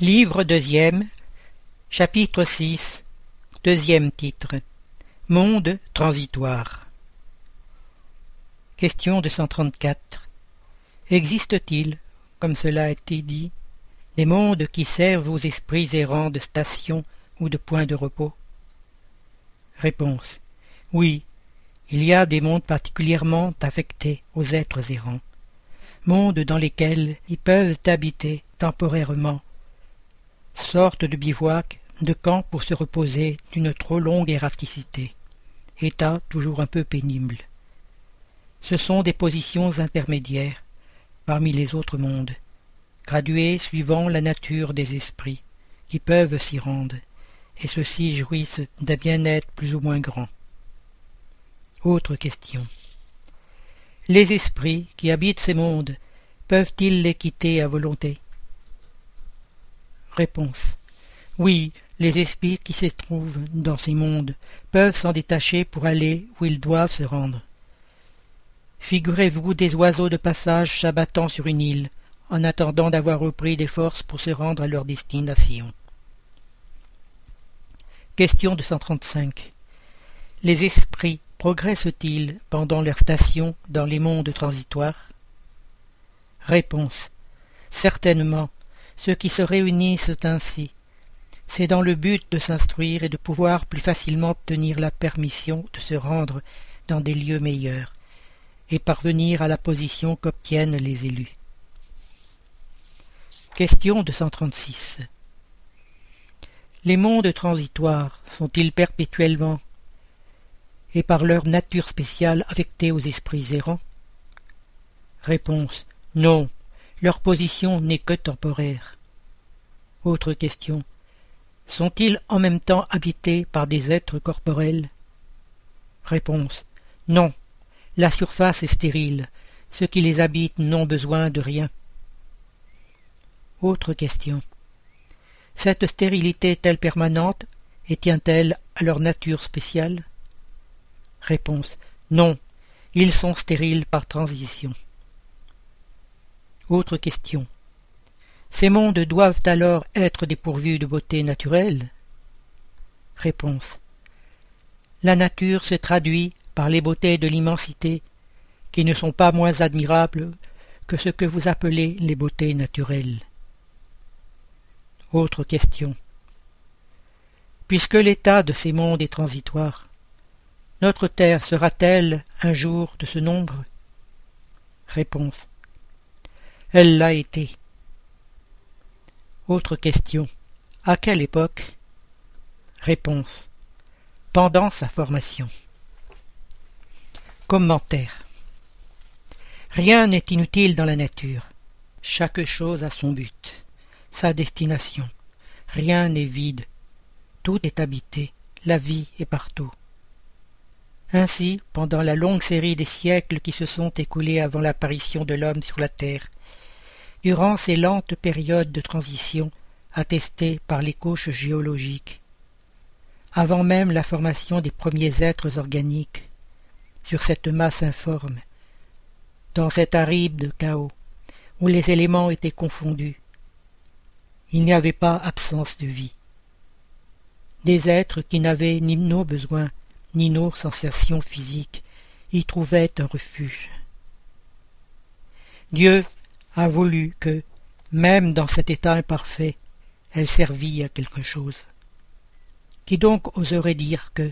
Livre deuxième, chapitre 6, deuxième titre Monde transitoire. Question 234. Existe-t-il, comme cela a été dit, des mondes qui servent aux esprits errants de station ou de point de repos? Réponse. Oui, il y a des mondes particulièrement affectés aux êtres errants, mondes dans lesquels ils peuvent habiter temporairement, sorte de bivouac, de camp pour se reposer d'une trop longue erraticité, état toujours un peu pénible. Ce sont des positions intermédiaires parmi les autres mondes, graduées suivant la nature des esprits, qui peuvent s'y rendre, et ceux-ci jouissent d'un bien-être plus ou moins grand. Autre question. Les esprits qui habitent ces mondes peuvent-ils les quitter à volonté? Réponse. Oui, les esprits qui se trouvent dans ces mondes peuvent s'en détacher pour aller où ils doivent se rendre. Figurez-vous des oiseaux de passage s'abattant sur une île, en attendant d'avoir repris des forces pour se rendre à leur destination. Question 235. Les esprits progressent-ils pendant leur station dans les mondes transitoires? Réponse. Certainement, ceux qui se réunissent ainsi. C'est dans le but de s'instruire et de pouvoir plus facilement obtenir la permission de se rendre dans des lieux meilleurs et parvenir à la position qu'obtiennent les élus. Question 236. Les mondes transitoires sont-ils perpétuellement et par leur nature spéciale affectés aux esprits errants? Réponse. Non, leur position n'est que temporaire. Autre question. Sont-ils en même temps habités par des êtres corporels? Réponse. Non. La surface est stérile. Ceux qui les habitent n'ont besoin de rien. Autre question. Cette stérilité est-elle permanente et tient-elle à leur nature spéciale? Réponse. Non. Ils sont stériles par transition. Autre question. Ces mondes doivent alors être dépourvus de beauté naturelle? Réponse. La nature se traduit par les beautés de l'immensité, qui ne sont pas moins admirables que ce que vous appelez les beautés naturelles. Autre question. Puisque l'état de ces mondes est transitoire, notre terre sera-t-elle un jour de ce nombre? Réponse. Elle l'a été. Autre question. À quelle époque? Réponse. Pendant sa formation. Commentaire. Rien n'est inutile dans la nature. Chaque chose a son but, sa destination. Rien n'est vide. Tout est habité. La vie est partout. Ainsi, pendant la longue série des siècles qui se sont écoulés avant l'apparition de l'homme sur la terre, durant ces lentes périodes de transition attestées par les couches géologiques, avant même la formation des premiers êtres organiques, sur cette masse informe, dans cet aride chaos, où les éléments étaient confondus. Il n'y avait pas absence de vie. Des êtres qui n'avaient ni nos besoins, ni nos sensations physiques, y trouvaient un refuge. Dieu a voulu que, même dans cet état imparfait, elle servît à quelque chose. Qui donc oserait dire que,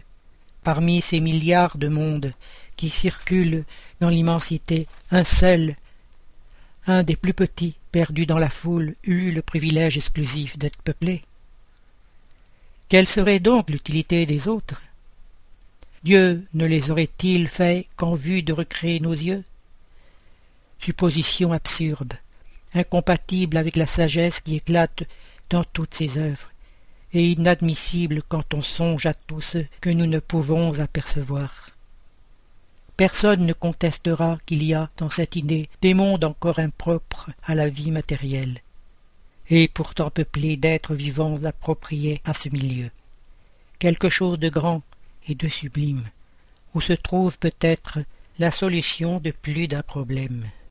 parmi ces milliards de mondes qui circulent dans l'immensité, un seul, un des plus petits, perdus dans la foule, eut le privilège exclusif d'être peuplé? Quelle serait donc l'utilité des autres? Dieu ne les aurait-il fait qu'en vue de recréer nos yeux? Supposition absurde, incompatible avec la sagesse qui éclate dans toutes ses œuvres, et inadmissible quand on songe à tout ce que nous ne pouvons apercevoir. Personne ne contestera qu'il y a dans cette idée des mondes encore impropres à la vie matérielle, et pourtant peuplés d'êtres vivants appropriés à ce milieu. Quelque chose de grand et de sublime, où se trouve peut-être la solution de plus d'un problème.